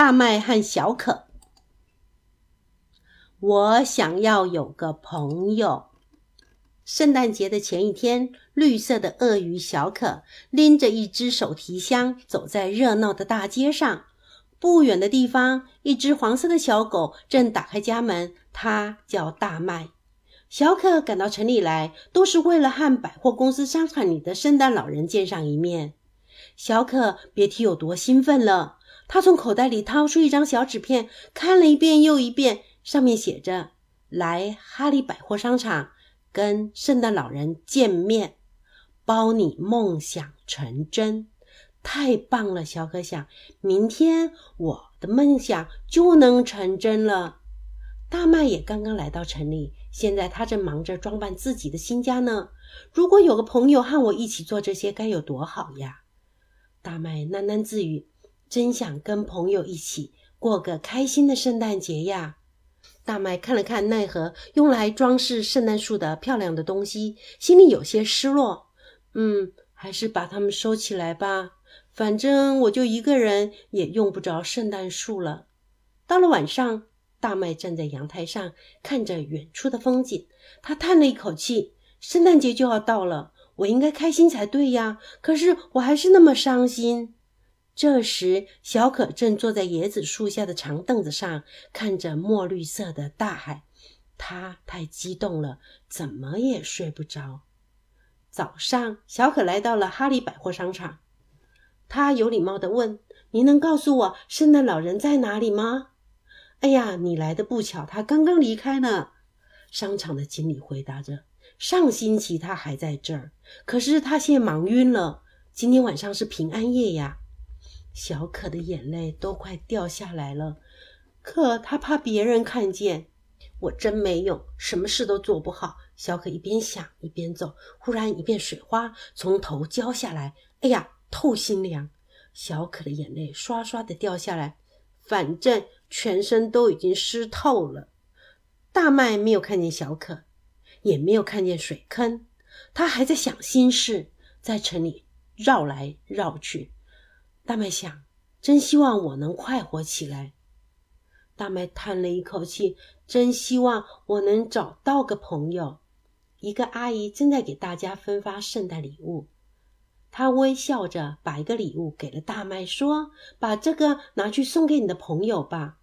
大麦和小可。我想要有个朋友。圣诞节的前一天，绿色的鳄鱼小可拎着一只手提箱，走在热闹的大街上。不远的地方，一只黄色的小狗正打开家门。它叫大麦。小可赶到城里来，都是为了和百货公司商场里的圣诞老人见上一面。小可别提有多兴奋了。他从口袋里掏出一张小纸片，看了一遍又一遍，上面写着：“来哈利百货商场跟圣诞老人见面，包你梦想成真。”太棒了，小可想，明天我的梦想就能成真了。大麦也刚刚来到城里，现在他正忙着装扮自己的新家呢。如果有个朋友和我一起做这些，该有多好呀！大麦喃喃自语：“真想跟朋友一起过个开心的圣诞节呀！”大麦看了看奈何用来装饰圣诞树的漂亮的东西，心里有些失落。嗯，还是把它们收起来吧。反正我就一个人，也用不着圣诞树了。到了晚上，大麦站在阳台上看着远处的风景，他叹了一口气：“圣诞节就要到了，我应该开心才对呀，可是我还是那么伤心。”这时，小可正坐在椰子树下的长凳子上，看着墨绿色的大海，他太激动了，怎么也睡不着。早上，小可来到了哈利百货商场。他有礼貌地问：“您能告诉我圣诞老人在哪里吗？”“哎呀，你来的不巧，他刚刚离开呢。”商场的经理回答着。“上星期他还在这儿，可是他现在忙晕了。今天晚上是平安夜呀。”小可的眼泪都快掉下来了，可他怕别人看见。我真没用，什么事都做不好。小可一边想一边走，忽然一片水花从头浇下来。“哎呀！”透心凉，小可的眼泪刷刷的掉下来，反正全身都已经湿透了。大麦没有看见小可，也没有看见水坑，他还在想心事，在城里绕来绕去。大麦想，真希望我能快活起来。大麦叹了一口气，真希望我能找到个朋友。一个阿姨正在给大家分发圣诞礼物。他微笑着把一个礼物给了大麦，说：“把这个拿去送给你的朋友吧。”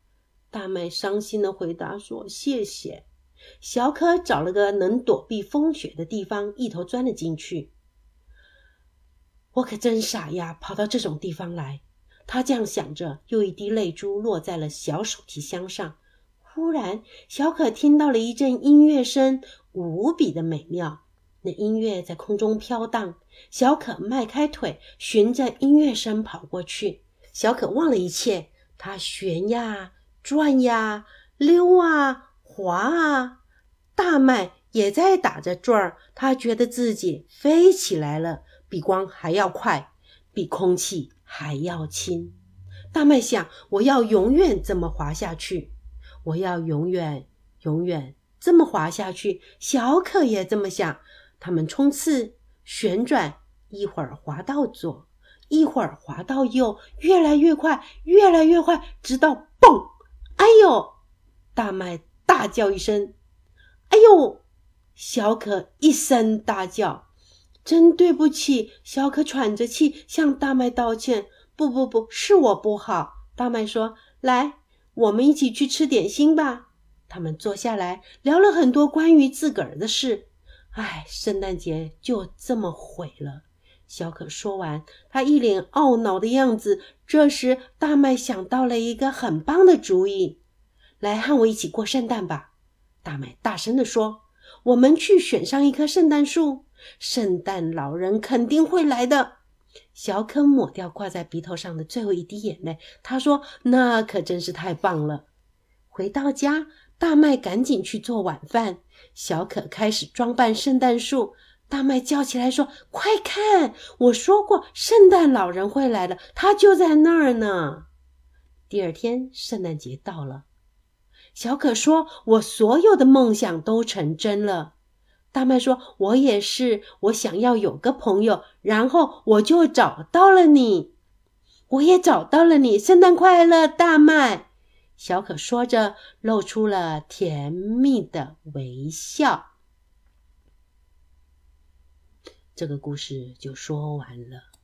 大麦伤心的回答说：“谢谢。”小可找了个能躲避风雪的地方，一头钻了进去。我可真傻呀，跑到这种地方来。他这样想着，又一滴泪珠落在了小手提箱上。忽然，小可听到了一阵音乐声，无比的美妙。那音乐在空中飘荡。小可迈开腿，循着音乐声跑过去。小可忘了一切，它旋呀转呀，溜啊滑啊。大麦也在打着转儿，他觉得自己飞起来了，比光还要快，比空气还要轻。大麦想：我要永远这么滑下去，我要永远永远这么滑下去。小可也这么想，他们冲刺。旋转，一会儿滑到左，一会儿滑到右，越来越快，越来越快，直到嘣！哎呦！大麦大叫一声：“哎呦！”小可一声大叫：“真对不起！”小可喘着气向大麦道歉：“不不不，是我不好。”大麦说：“来，我们一起去吃点心吧。”他们坐下来聊了很多关于自个儿的事。唉，圣诞节就这么毁了。小可说完，他一脸懊恼的样子。这时，大麦想到了一个很棒的主意：“来和我一起过圣诞吧！”大麦大声地说：“我们去选上一棵圣诞树，圣诞老人肯定会来的。”小可抹掉挂在鼻头上的最后一滴眼泪，他说：“那可真是太棒了。”回到家。大麦赶紧去做晚饭，小可开始装扮圣诞树。大麦叫起来说：“快看，我说过圣诞老人会来的，他就在那儿呢。”第二天，圣诞节到了，小可说：“我所有的梦想都成真了。”大麦说：“我也是，我想要有个朋友，然后我就找到了你。”我也找到了你，圣诞快乐，大麦！小可说着，露出了甜蜜的微笑。这个故事就说完了。